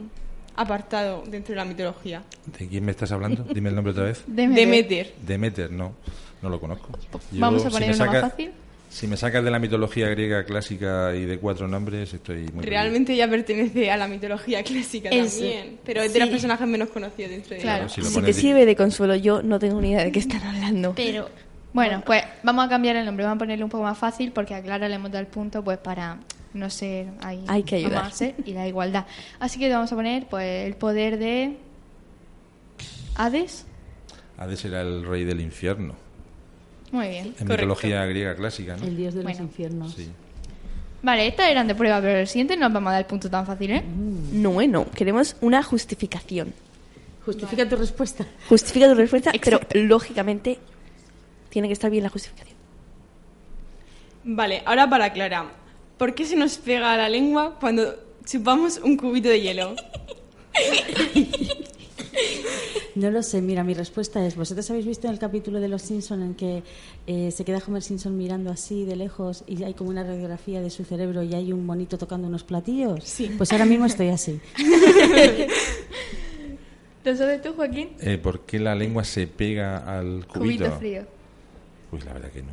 apartado dentro de la mitología. ¿De quién me estás hablando? Dime el nombre otra vez. Demeter. Demeter. No, no lo conozco. Yo, Vamos a si poner me uno más saca- fácil. Si me sacas de la mitología griega clásica y de cuatro nombres, estoy muy Realmente ella pertenece a la mitología clásica Es- también, pero es de los sí. personajes menos conocidos dentro de Claro. ella. Si lo Si pones te sirve de consuelo, yo no tengo ni idea de qué están hablando. Pero Bueno, pues vamos a cambiar el nombre, vamos a ponerle un poco más fácil porque a Clara le hemos dado el punto pues para no ser ahí Hay que ayudar. amarse y la igualdad. Así que vamos a poner pues el poder de Hades. Hades era el rey del infierno. Muy bien. En Correcto. mitología griega clásica, ¿no? El dios de los infiernos. Sí. Vale, estas eran de prueba, pero el siguiente no os vamos a dar el punto tan fácil, ¿eh? No, no, queremos una justificación. Justifica tu respuesta. Justifica tu respuesta, Exacto. pero lógicamente tiene que estar bien la justificación. Vale, ahora para Clara. ¿Por qué se nos pega a la lengua cuando chupamos un cubito de hielo? No lo sé, mira, mi respuesta es, ¿vosotros habéis visto en el capítulo de Los Simpson en que eh, se queda Homer Simpson mirando así de lejos y hay como una radiografía de su cerebro y hay un monito tocando unos platillos? Sí. Pues ahora mismo estoy así. ¿Lo sabes tú, Joaquín? Eh, ¿Por qué la lengua se pega al cubito? Cubito frío. Pues la verdad que no.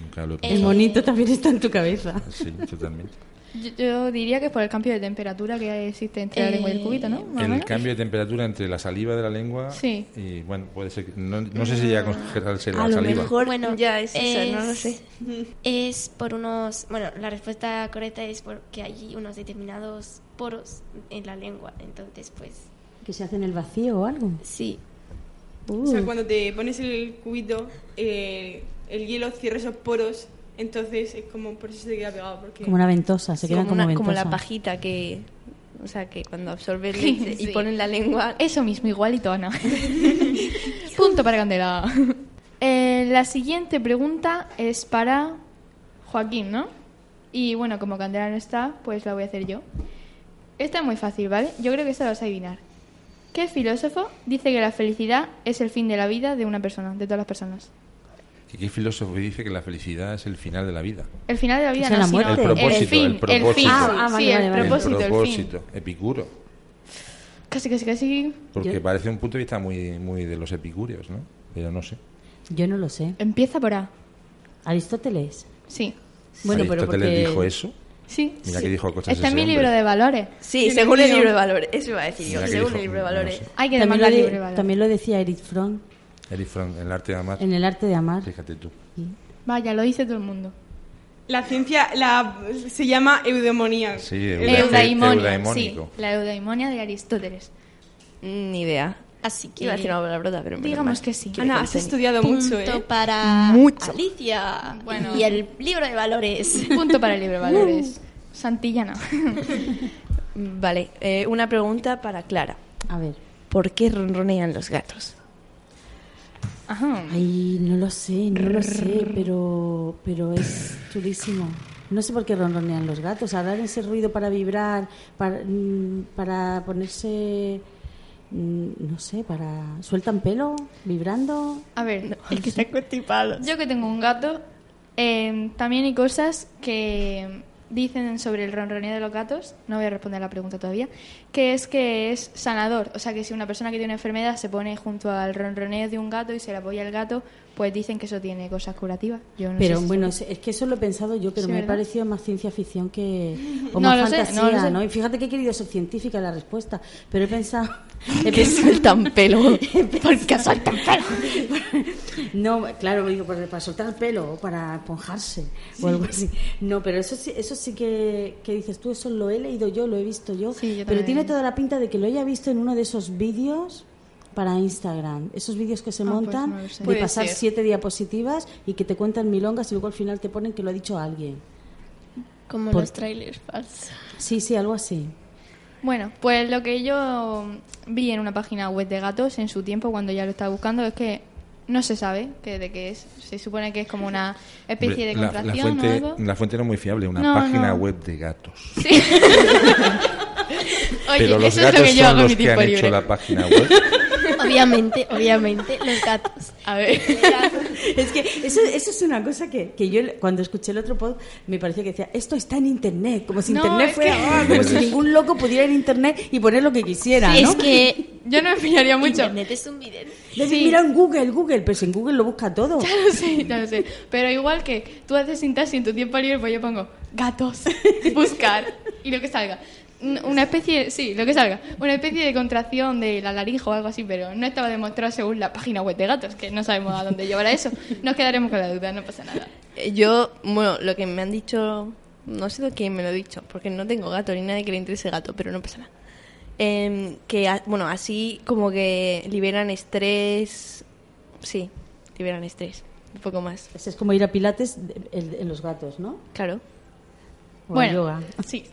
Nunca lo he Eh, El monito también está en tu cabeza. Sí, totalmente. Yo, yo diría que es por el cambio de temperatura que existe entre la lengua y el cubito, ¿no? Más El menos. cambio de temperatura entre la saliva de la lengua Sí. y, bueno, puede ser que... No, no sé si llega a congelarse la a lo saliva. mejor Bueno, ya es eso, no lo es- sé. es por unos... Bueno, la respuesta correcta es porque hay unos determinados poros en la lengua. Entonces, pues, ¿Que se hace en el vacío o algo? sí. O sea, cuando te pones el cubito, eh, el hielo cierra esos poros, entonces es como por eso se queda pegado. Porque... Como una ventosa, se quedan como, como, una- ventosa. como la pajita que... O sea, que cuando absorbes leche y Sí. ponen la lengua... Eso mismo, igualito, Ana. Punto para Candela. Eh, la siguiente pregunta es para Joaquín, ¿no? Y bueno, como Candela no está, pues la voy a hacer yo. Esta es muy fácil, ¿vale? Yo creo que esta la vas a adivinar. ¿Qué filósofo dice que la felicidad es el fin de la vida de una persona, de todas las personas? ¿Y qué filósofo dice que la felicidad es el final de la vida? El final de la vida no, la muerte. El propósito, el fin, el propósito. fin, Ah, ah, sí, vale, el propósito, el fin. Epicuro. Casi, casi, casi. Porque Yo- parece un punto de vista muy, muy de los epicúreos, ¿no? Pero no sé. Yo no lo sé. Empieza por A. Aristóteles. Sí. Bueno, pero ¿Aristóteles porque... dijo eso? Sí. Mira que dijo cosas Está en mi libro de valores. Sí, según el libro de valores. Eso iba a decir yo. Mira que Según dijo- el libro de no valores. sé. Hay que También lo, libro de- valores. también lo decía Erich Fromm Erich Fromm, el arte de amar. en El arte de amar. Fíjate tú. Vaya, lo dice todo el mundo. La ciencia la, se llama eudemonía. Sí, euda- Eudaimonia, sí. eudaimónico. La eudaimonia de Aristóteles. Mm, Ni idea. Así que... Iba a decir una palabrota, pero Digamos que sí. Ana, has estudiado mucho, Punto ¿eh? para Mucho. Alicia. Bueno. Y el libro de valores. Punto para el libro de valores. Santillana. Vale, eh, una pregunta para Clara. A ver. ¿Por qué ronronean los gatos? Ajá. Ay, no lo sé, no lo sé, pero, pero es chulísimo. No sé por qué ronronean los gatos. Harán ese ruido para vibrar, para, mm, para ponerse, mm, no sé, para... ¿Sueltan pelo? ¿Vibrando? A ver, Es que están constipados. yo que tengo un gato, eh, también hay cosas que dicen sobre el ronroneo de los gatos, no voy a responder la pregunta todavía, que es que es sanador. O sea, que si una persona que tiene una enfermedad se pone junto al ronroneo de un gato y se le apoya al gato, pues dicen que eso tiene cosas curativas. Yo no Pero sé si bueno, es es que eso lo he pensado yo, pero Sí, me ha ¿verdad? parecido más ciencia ficción que. o No más lo sé, fantasía, no lo sé. ¿no? Y fíjate que he querido ser científica en la respuesta, pero he pensado. he pensado- sueltan pelo. Porque sueltan pelo. No, claro, digo, para, soltar el pelo o para esponjarse o algo así. No, pero eso sí, eso sí que, que dices tú, eso lo he leído yo, lo he visto yo. Sí, yo pero tiene toda la pinta de que lo haya visto en uno de esos vídeos para Instagram. Esos vídeos que se Ah, pues montan no lo sé. de Puede pasar ser. siete diapositivas y que te cuentan milongas y luego al final te ponen que lo ha dicho alguien. Como Por- los trailers falsos. Sí, sí, algo así. Bueno, pues lo que yo vi en una página web de gatos en su tiempo cuando ya lo estaba buscando es que no se sabe que de qué es. Se supone que es como una especie de la- contracción la, o fuente, algo. la fuente no es muy fiable, una No, página no. web de gatos. Sí. Oye, Pero los eso es lo gatos que yo hago son en los mi que han libre. hecho la página web. Obviamente, obviamente, los gatos. A ver. Es que eso, eso es una cosa que, que yo cuando escuché el otro pod me parecía que decía, esto está en Internet, como si No, Internet fuera, que- ah, como si ningún loco pudiera ir en Internet y poner lo que quisiera, Sí, ¿no? es que Yo no me fijaría mucho. Internet es un video. Sí. mirar en Google, Google, pero si en Google lo busca todo. Ya lo sé, ya lo sé. Pero igual que tú haces sintaxis en tu tiempo libre, pues yo pongo gatos, buscar y lo que salga. Una especie, sí, lo que salga. Una especie de contracción de la laringe o algo así, pero no estaba demostrado según la página web de gatos, que no sabemos a dónde llevará eso. Nos quedaremos con la duda, no pasa nada. Eh, Yo, bueno, lo que me han dicho, no sé de quién me lo ha dicho, porque no tengo gato ni nadie que le interese gato, pero no pasa nada. Em, que, a- bueno, así como que liberan estrés. Sí, liberan estrés. Un poco más. Eso es como ir a pilates en, los gatos, ¿no? Claro. O bueno, yoga. sí.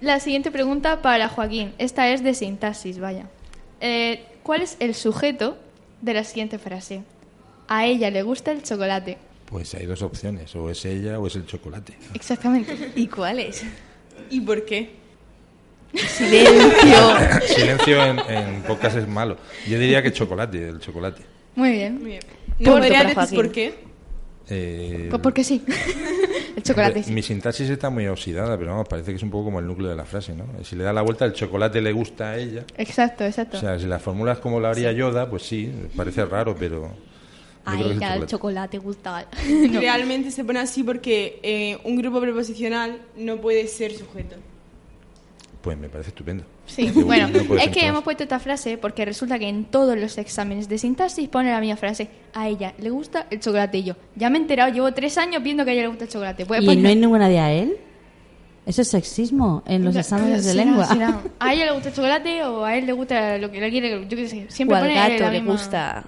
La siguiente pregunta para Joaquín. Esta es de sintaxis, vaya. Eh, ¿Cuál es el sujeto de la siguiente frase? A ella le gusta el chocolate. Pues hay dos opciones, o es ella o es el chocolate. Exactamente. ¿Y cuál es? ¿Y por qué? Silencio. Silencio en, en podcast es malo. Yo diría que chocolate, el chocolate. Muy bien. Muy bien. Punto ¿No podría para decir por qué? Eh, Pues porque sí. el chocolate sí. Mi sintaxis está muy oxidada, pero vamos, parece que es un poco como el núcleo de la frase, ¿no? Si le da la vuelta, el chocolate le gusta a ella. Exacto, exacto. O sea, si la formulas como la haría Yoda, pues sí, parece raro, pero. A el ella el chocolate. chocolate gusta. Realmente se pone así porque eh, un grupo preposicional no puede ser sujeto. Pues me parece estupendo. Sí, bueno, no es que hemos puesto esta frase porque resulta que en todos los exámenes de sintaxis pone la misma frase. A ella le gusta el chocolate y yo. Ya me he enterado, llevo tres años viendo que a ella le gusta el chocolate. Pues, ¿Y pues no hay ninguna de a él? Eso es sexismo en los exámenes de será, lengua. será. A ella le gusta el chocolate o a él le gusta lo que le quiere, yo qué sé. O Siempre al pone gato la le misma- gusta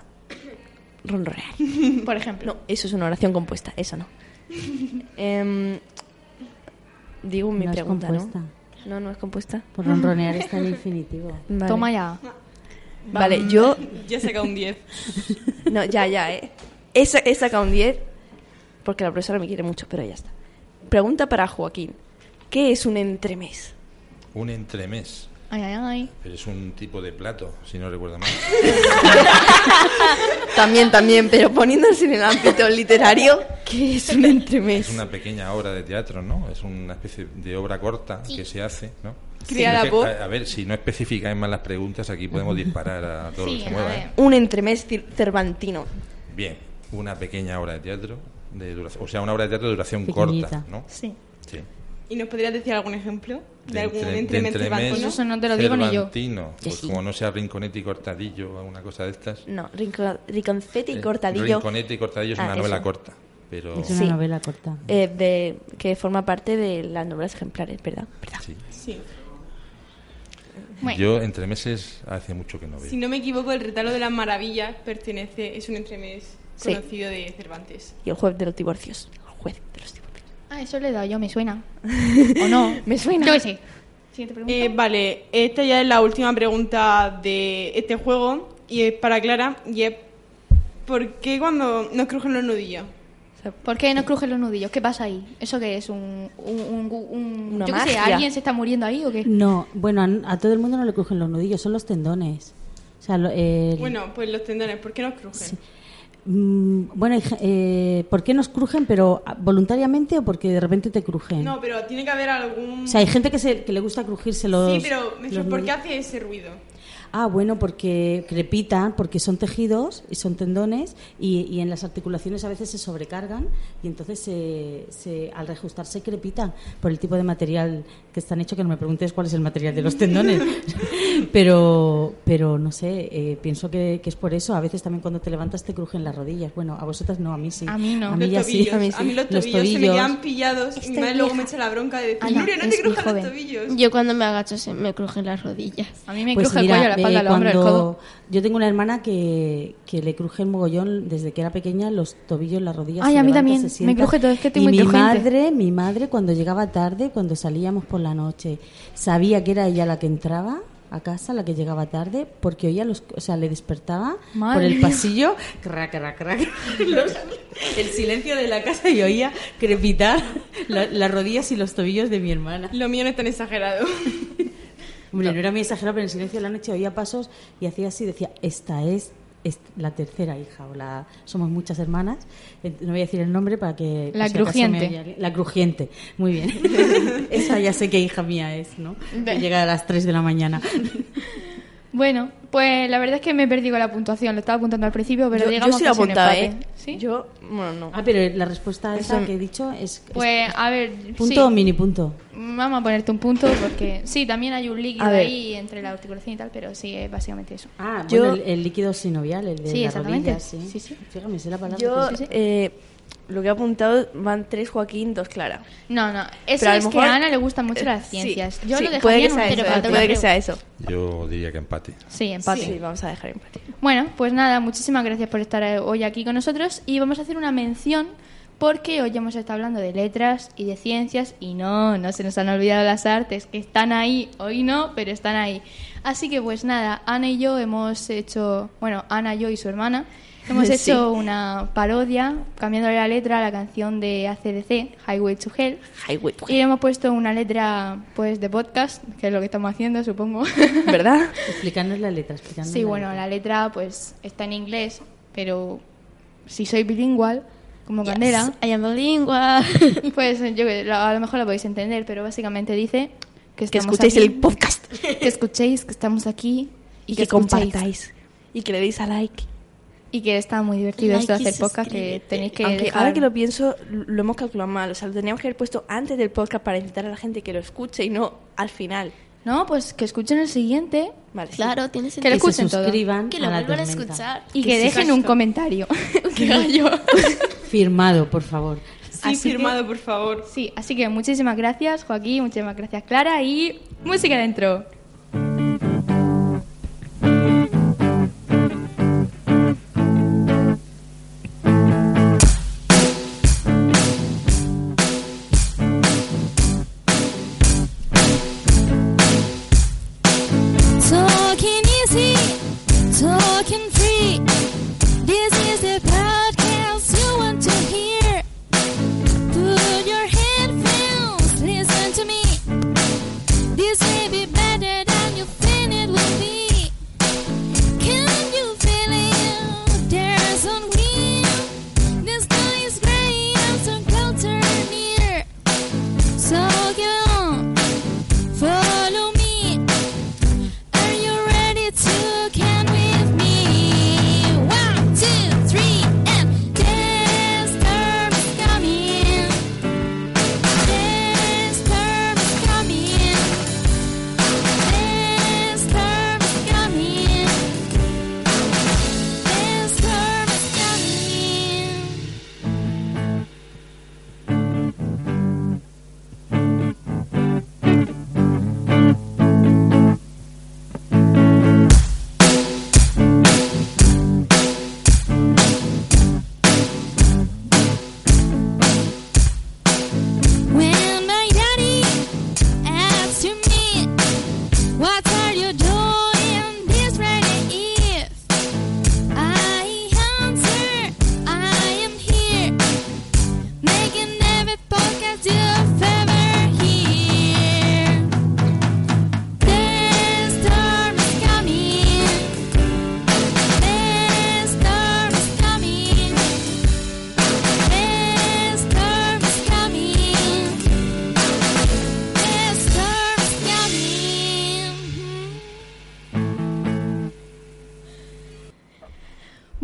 ronronear. Por ejemplo. No, eso es una oración compuesta, eso no. Em, digo mi No es pregunta, compuesta. ¿no? No, no es compuesta. Por ronronear está en infinitivo. Vale. Toma ya. Vale, yo Ya saca un 10. No, ya, ya, ¿eh? He, he sacado un 10 porque la profesora me quiere mucho, pero ya está. Pregunta para Joaquín. ¿Qué es un entremés? Un entremés. Ay, ay, ay. Pero es un tipo de plato, si no recuerdo mal. También, también, pero poniéndose en el ámbito literario, ¿qué es un entremés? Es una pequeña obra de teatro, ¿no? Es una especie de obra corta que se hace, ¿no? Es que, por- A, a ver, si no especificáis más las preguntas, aquí podemos disparar a todo lo Sí, que se mueva. ¿eh? Un entremés cervantino. Bien, una pequeña obra de teatro, de duración, o sea, una obra de teatro de duración Pequeñita. corta, ¿no? Sí. Sí. ¿Y nos podrías decir algún ejemplo de, algún de entremés entremés cervantino? Pues eso no te lo digo ni yo. Pues como no sea rinconete y cortadillo o alguna cosa de estas. No, rinco- rinconcete y Eh, cortadillo. Rinconete y cortadillo es Ah, una novela eso. corta, pero Es una Sí. novela corta. eh, de, que forma parte de las novelas ejemplares, ¿verdad? ¿Verdad? sí. Sí. Bueno, Yo entre meses hace mucho que no veo. Si no me equivoco, el retalo de las maravillas pertenece, es un entremés Sí. conocido de Cervantes. Y el juez de los divorcios. El juez de los divorcios. Ah, eso le he dado yo, me suena. ¿O no? Me suena. Yo qué sé. Siguiente pregunta. Eh, vale, esta ya es la última pregunta de este juego y es para Clara y es ¿por qué cuando nos crujen los nudillos? ¿Por qué no crujen los nudillos? ¿Qué pasa ahí? ¿Eso qué es? ¿Un, un, un- un- Una yo qué sé, magia. ¿alguien se está muriendo ahí o qué? No, bueno, a, a todo el mundo no le crujen los nudillos, son los tendones. O sea, lo- el- Bueno, pues los tendones, ¿por qué nos crujen? Mm, bueno, hay ge- eh, ¿por qué nos crujen? ¿Pero voluntariamente o porque de repente te crujen? No, pero tiene que haber algún... O sea, hay gente que, se, que le gusta crujirse los... sí, pero me refiero, los ¿por qué hace ese ruido? Ah, bueno, porque crepitan, porque son tejidos y son tendones y, y en las articulaciones a veces se sobrecargan y entonces se, se- al reajustarse crepitan por el tipo de material que están hechos, que no me preguntes cuál es el material de los tendones. pero, pero no sé, eh, pienso que, que es por eso. A veces también cuando te levantas te crujen las rodillas. Bueno, a vosotras no, a mí sí. A mí no. A mí los tobillos. sí. A mí, los tobillos se me tobillos. quedan pillados y mi Esta madre luego me echa la bronca de decir, Ana, Nuria, no te crujan los tobillos. Yo cuando me agacho se me crujen las rodillas. A mí me Pues cruje mira, el cuello, la espalda, eh, el hombro, el cuando- codo. Yo tengo una hermana que, que le cruje el mogollón desde que era pequeña, los tobillos, las rodillas. Ay, se a mí levanta, también. se Me cruje todo, es que estoy y muy mi madre, mi madre, cuando llegaba tarde, cuando salíamos por la noche, sabía que era ella la que entraba a casa, la que llegaba tarde, porque oía los, o sea, le despertaba Madre por el mía. pasillo, crac, crac, crac, los- el silencio de la casa y oía crepitar la- las rodillas y los tobillos de mi hermana. Lo mío no es tan exagerado. Hombre, no. era muy exagerado, pero en el silencio de la noche oía pasos y hacía así, decía, esta es, la tercera hija, o la somos muchas hermanas, Eh, no voy a decir el nombre para que... La crujiente. La crujiente, muy bien. Esa ya sé qué hija mía es, ¿no? Que llega a las 3 de la mañana. Bueno, pues la verdad es que me he perdido la puntuación. Lo estaba apuntando al principio, pero yo, digamos yo sí un apuntaba, ¿eh? ¿Sí? Yo, bueno, no. Ah, pero la respuesta esa Eso- que he dicho es... es- Pues, a ver... punto sí. o mini punto. Vamos a ponerte un punto porque sí, también hay un líquido ahí entre la articulación y tal, pero sí, es básicamente eso. Ah, Yo- bueno, el, el líquido sinovial, el de Sí, la exactamente. rodilla, sí. Sí, sí. Fíjame, sé la palabra. Yo, que- eh, lo que he apuntado van tres Joaquín, dos Clara. No, no, eso es que a Ana le gustan mucho las Eh, sí, ciencias. Yo sí, lo dejaría puede que en un sea eso, puede que creo. sea eso. Yo diría que empate. Sí, empate. Sí, vamos a dejar empate. Bueno, pues nada, muchísimas gracias por estar eh, hoy aquí con nosotros y vamos a hacer una mención porque hoy hemos estado hablando de letras y de ciencias y no, no se nos han olvidado las artes, que están ahí, hoy no, pero están ahí. Así que pues nada, Ana y yo hemos hecho, bueno, Ana, yo y su hermana, hemos Sí. hecho una parodia cambiándole la letra a la canción de ACDC, Highway to Hell. Highway. Y le hemos puesto una letra pues de podcast, que es lo que estamos haciendo, supongo. ¿Verdad? Explícanos la letra, Sí, la bueno, letra. la letra pues está en inglés, pero si soy bilingüe, como Candela, I am bilingual. pues yo que- a lo mejor la podéis entender, pero básicamente dice que, Que estamos escuchéis aquí, el podcast que escuchéis que estamos aquí y que escuchéis. compartáis y que le deis a like. Y que está muy divertido esto de Like hacer podcast, que tenéis que Aunque dejar- ahora que lo pienso, lo hemos calculado mal. O sea, lo teníamos que haber puesto antes del podcast para incitar a la gente que lo escuche y no al final. No, pues que escuchen el siguiente Vale, sí. Claro, tienes Que lo Que se escuchen todo. suscriban Que lo a vuelvan a escuchar. y que, dejen un comentario. ¡Qué gallo! Firmado, por favor. Sí, Así que- firmado, por favor. Sí, así que muchísimas gracias, Joaquín, muchísimas gracias, Clara, y música dentro.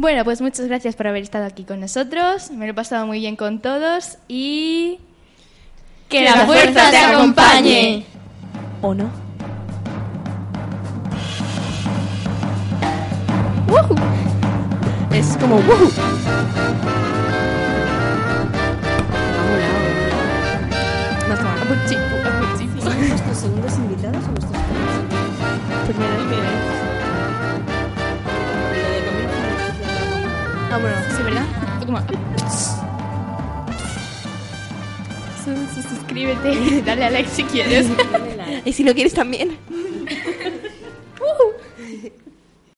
Bueno, pues muchas gracias por haber estado aquí con nosotros. Me lo he pasado muy bien con todos y... ¡Que, la, fuerza te acompañe! ¿O no? Es como. ¿Son nuestros segundos invitados o nuestros primeros invitados? Primera Ah, bueno, sí, ¿verdad? Su- Suscríbete, dale a like si quieres. Y si no quieres también.